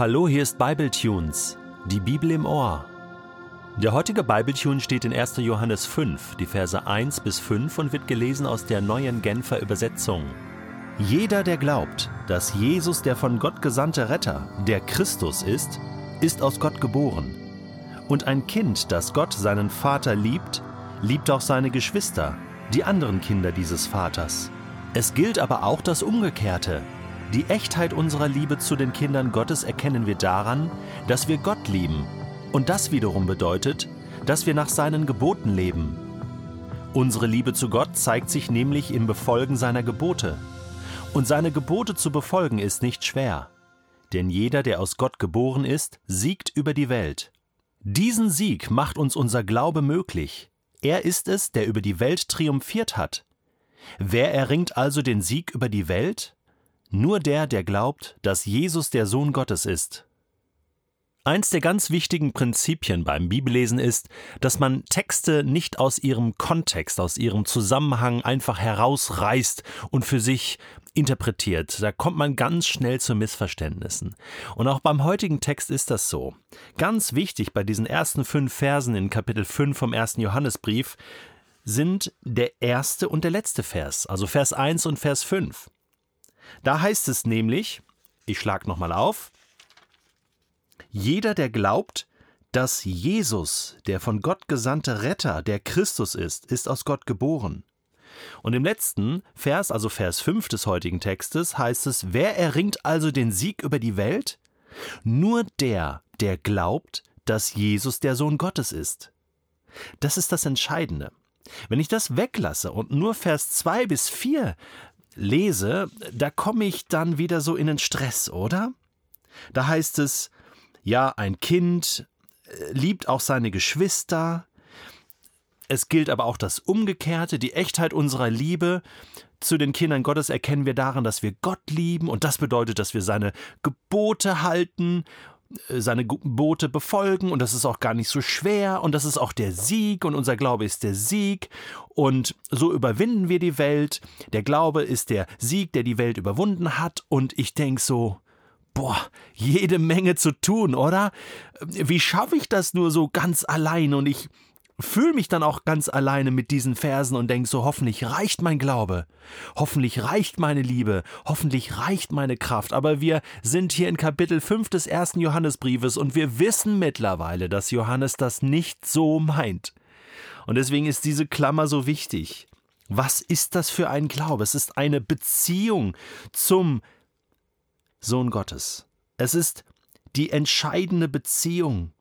Hallo, hier ist Bibletunes, die Bibel im Ohr. Der heutige Bibletune steht in 1. Johannes 5, die Verse 1 bis 5 und wird gelesen aus der neuen Genfer Übersetzung. Jeder, der glaubt, dass Jesus der von Gott gesandte Retter, der Christus ist, ist aus Gott geboren. Und ein Kind, das Gott seinen Vater liebt, liebt auch seine Geschwister, die anderen Kinder dieses Vaters. Es gilt aber auch das Umgekehrte. Die Echtheit unserer Liebe zu den Kindern Gottes erkennen wir daran, dass wir Gott lieben. Und das wiederum bedeutet, dass wir nach seinen Geboten leben. Unsere Liebe zu Gott zeigt sich nämlich im Befolgen seiner Gebote. Und seine Gebote zu befolgen ist nicht schwer. Denn jeder, der aus Gott geboren ist, siegt über die Welt. Diesen Sieg macht uns unser Glaube möglich. Er ist es, der über die Welt triumphiert hat. Wer erringt also den Sieg über die Welt? Nur der, der glaubt, dass Jesus der Sohn Gottes ist. Eins der ganz wichtigen Prinzipien beim Bibellesen ist, dass man Texte nicht aus ihrem Kontext, aus ihrem Zusammenhang einfach herausreißt und für sich interpretiert. Da kommt man ganz schnell zu Missverständnissen. Und auch beim heutigen Text ist das so. Ganz wichtig bei diesen ersten fünf Versen in Kapitel 5 vom ersten Johannesbrief sind der erste und der letzte Vers, also Vers 1 und Vers 5. Da heißt es nämlich, ich schlage nochmal auf, jeder, der glaubt, dass Jesus, der von Gott gesandte Retter, der Christus ist, ist aus Gott geboren. Und im letzten Vers, also Vers 5 des heutigen Textes, heißt es, wer erringt also den Sieg über die Welt? Nur der, der glaubt, dass Jesus der Sohn Gottes ist. Das ist das Entscheidende. Wenn ich das weglasse und nur Vers 2 bis 4 lese, da komme ich dann wieder so in den Stress, oder? Da heißt es, ja, ein Kind äh, liebt auch seine Geschwister. Es gilt aber auch das Umgekehrte, die Echtheit unserer Liebe zu den Kindern Gottes erkennen wir daran, dass wir Gott lieben und das bedeutet, dass wir seine Gebote halten seine Gebote befolgen und das ist auch gar nicht so schwer und das ist auch der Sieg und unser Glaube ist der Sieg und so überwinden wir die Welt. Der Glaube ist der Sieg, der die Welt überwunden hat und ich denke so, boah, jede Menge zu tun, oder? Wie schaffe ich das nur so ganz allein und ich fühle mich dann auch ganz alleine mit diesen Versen und denke so, hoffentlich reicht mein Glaube, hoffentlich reicht meine Liebe, hoffentlich reicht meine Kraft. Aber wir sind hier in Kapitel 5 des ersten Johannesbriefes und wir wissen mittlerweile, dass Johannes das nicht so meint. Und deswegen ist diese Klammer so wichtig. Was ist das für ein Glaube? Es ist eine Beziehung zum Sohn Gottes. Es ist die entscheidende Beziehung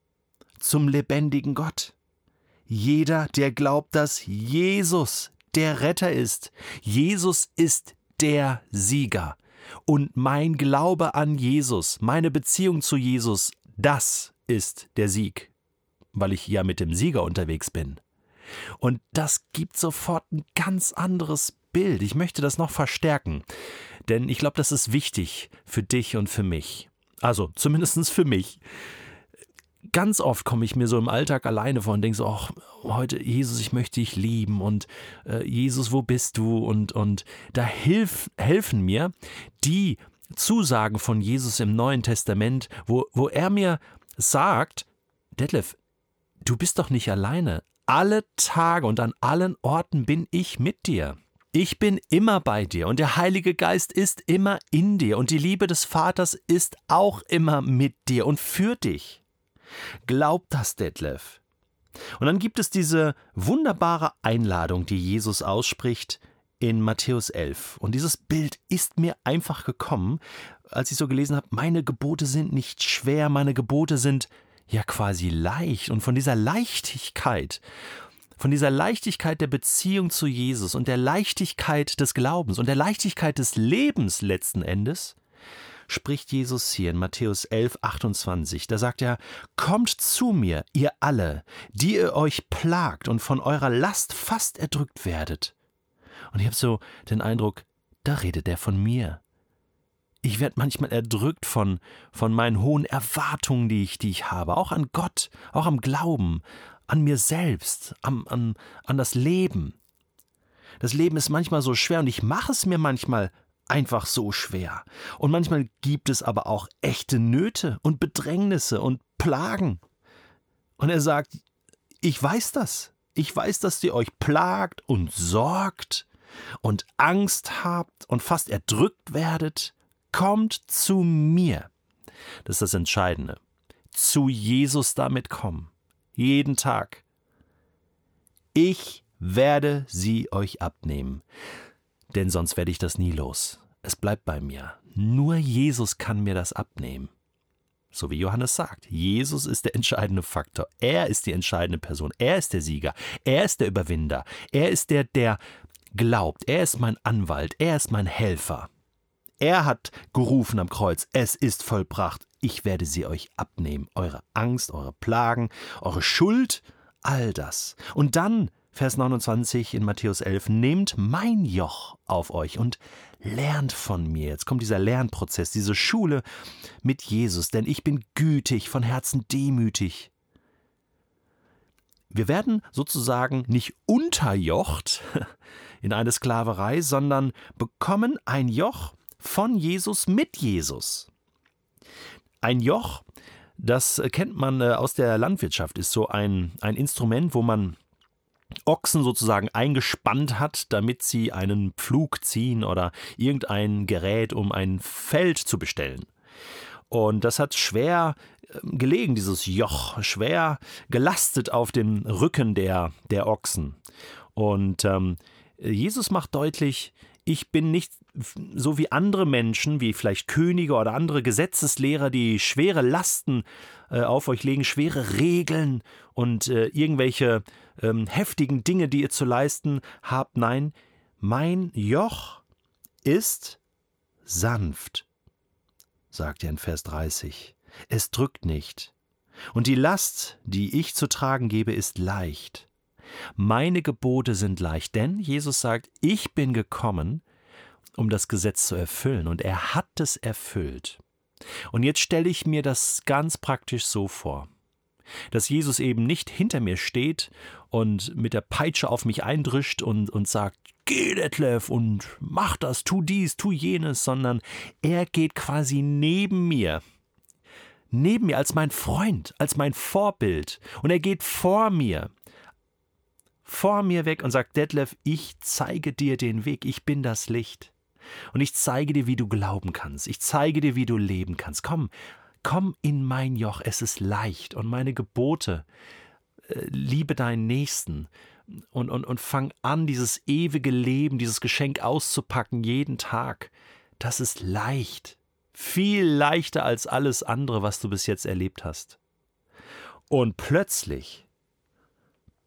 zum lebendigen Gott. Jeder, der glaubt, dass Jesus der Retter ist. Jesus ist der Sieger. Und mein Glaube an Jesus, meine Beziehung zu Jesus, das ist der Sieg, weil ich ja mit dem Sieger unterwegs bin. Und das gibt sofort ein ganz anderes Bild. Ich möchte das noch verstärken, denn ich glaube, das ist wichtig für dich und für mich. Also zumindest für mich ganz oft komme ich mir so im Alltag alleine vor und denke so, ach, heute, Jesus, ich möchte dich lieben und äh, Jesus, wo bist du? Und, und da hilf, helfen mir die Zusagen von Jesus im Neuen Testament, wo, wo er mir sagt, Detlef, du bist doch nicht alleine. Alle Tage und an allen Orten bin ich mit dir. Ich bin immer bei dir und der Heilige Geist ist immer in dir und die Liebe des Vaters ist auch immer mit dir und für dich. Glaub das, Detlef. Und dann gibt es diese wunderbare Einladung, die Jesus ausspricht in Matthäus 11. Und dieses Bild ist mir einfach gekommen, als ich so gelesen habe, meine Gebote sind nicht schwer, meine Gebote sind ja quasi leicht. Und von dieser Leichtigkeit, von dieser Leichtigkeit der Beziehung zu Jesus und der Leichtigkeit des Glaubens und der Leichtigkeit des Lebens letzten Endes, spricht Jesus hier in Matthäus 11, 28. Da sagt er, Kommt zu mir, ihr alle, die ihr euch plagt und von eurer Last fast erdrückt werdet. Und ich habe so den Eindruck, da redet er von mir. Ich werde manchmal erdrückt von, von meinen hohen Erwartungen, die ich, die ich habe, auch an Gott, auch am Glauben, an mir selbst, am, an, an das Leben. Das Leben ist manchmal so schwer und ich mache es mir manchmal einfach so schwer. Und manchmal gibt es aber auch echte Nöte und Bedrängnisse und Plagen. Und er sagt, ich weiß das. Ich weiß, dass ihr euch plagt und sorgt und Angst habt und fast erdrückt werdet. Kommt zu mir. Das ist das Entscheidende. Zu Jesus damit kommen. Jeden Tag. Ich werde sie euch abnehmen. Denn sonst werde ich das nie los. Es bleibt bei mir. Nur Jesus kann mir das abnehmen. So wie Johannes sagt, Jesus ist der entscheidende Faktor. Er ist die entscheidende Person. Er ist der Sieger. Er ist der Überwinder. Er ist der, der glaubt. Er ist mein Anwalt. Er ist mein Helfer. Er hat gerufen am Kreuz, es ist vollbracht. Ich werde sie euch abnehmen. Eure Angst, eure Plagen, eure Schuld, all das. Und dann, Vers 29 in Matthäus 11, nehmt mein Joch auf euch und lernt von mir. Jetzt kommt dieser Lernprozess, diese Schule mit Jesus, denn ich bin gütig, von Herzen demütig. Wir werden sozusagen nicht unterjocht in eine Sklaverei, sondern bekommen ein Joch von Jesus mit Jesus. Ein Joch, das kennt man äh, aus der Landwirtschaft, ist so ein, ein Instrument, wo man Ochsen sozusagen eingespannt hat, damit sie einen Pflug ziehen oder irgendein Gerät, um ein Feld zu bestellen. Und das hat schwer ähm, gelegen, dieses Joch, schwer gelastet auf dem Rücken der, der Ochsen. Und ähm, Jesus macht deutlich, ich bin nicht so wie andere Menschen, wie vielleicht Könige oder andere Gesetzeslehrer, die schwere Lasten äh, auf euch legen, schwere Regeln und äh, irgendwelche ähm, heftigen Dinge, die ihr zu leisten habt. Nein, mein Joch ist sanft, sagt er in Vers 30. Es drückt nicht. Und die Last, die ich zu tragen gebe, ist leicht. Meine Gebote sind leicht, denn Jesus sagt, ich bin gekommen, um das Gesetz zu erfüllen, und er hat es erfüllt. Und jetzt stelle ich mir das ganz praktisch so vor, dass Jesus eben nicht hinter mir steht und mit der Peitsche auf mich eindrischt und, und sagt, geh Detlef und mach das, tu dies, tu jenes, sondern er geht quasi neben mir, neben mir als mein Freund, als mein Vorbild und er geht vor mir vor mir weg und sagt, Detlef, ich zeige dir den Weg, ich bin das Licht. Und ich zeige dir, wie du glauben kannst, ich zeige dir, wie du leben kannst. Komm, komm in mein Joch, es ist leicht und meine Gebote, äh, liebe deinen Nächsten und, und, und fang an, dieses ewige Leben, dieses Geschenk auszupacken jeden Tag. Das ist leicht, viel leichter als alles andere, was du bis jetzt erlebt hast. Und plötzlich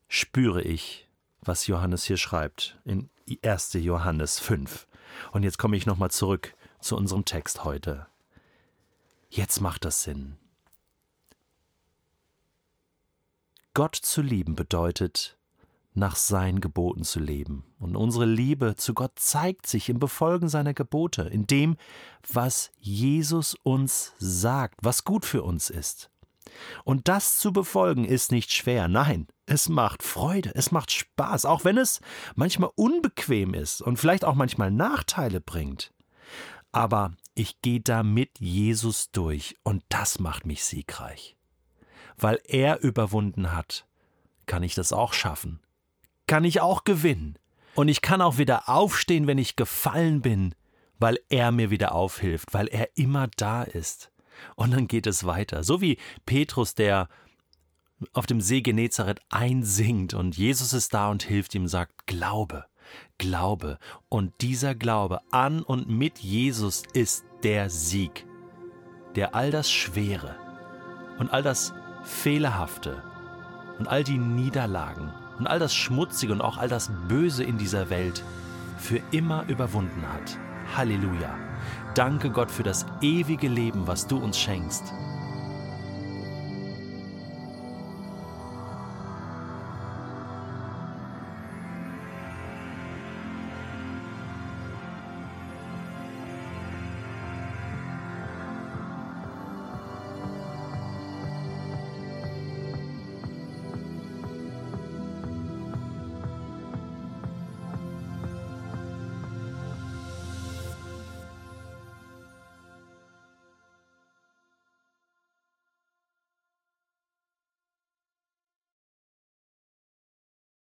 spüre ich, was Johannes hier schreibt in 1. Johannes 5. Und jetzt komme ich nochmal zurück zu unserem Text heute. Jetzt macht das Sinn. Gott zu lieben bedeutet, nach seinen Geboten zu leben. Und unsere Liebe zu Gott zeigt sich im Befolgen seiner Gebote, in dem, was Jesus uns sagt, was gut für uns ist. Und das zu befolgen ist nicht schwer, nein, es macht Freude, es macht Spaß, auch wenn es manchmal unbequem ist und vielleicht auch manchmal Nachteile bringt. Aber ich gehe da mit Jesus durch und das macht mich siegreich. Weil er überwunden hat, kann ich das auch schaffen. Kann ich auch gewinnen. Und ich kann auch wieder aufstehen, wenn ich gefallen bin, weil er mir wieder aufhilft, weil er immer da ist. Und dann geht es weiter. So wie Petrus, der auf dem See Genezareth einsinkt und Jesus ist da und hilft ihm, sagt, Glaube, Glaube. Und dieser Glaube an und mit Jesus ist der Sieg, der all das Schwere und all das Fehlerhafte und all die Niederlagen und all das Schmutzige und auch all das Böse in dieser Welt für immer überwunden hat. Halleluja. Danke Gott für das ewige Leben, was du uns schenkst.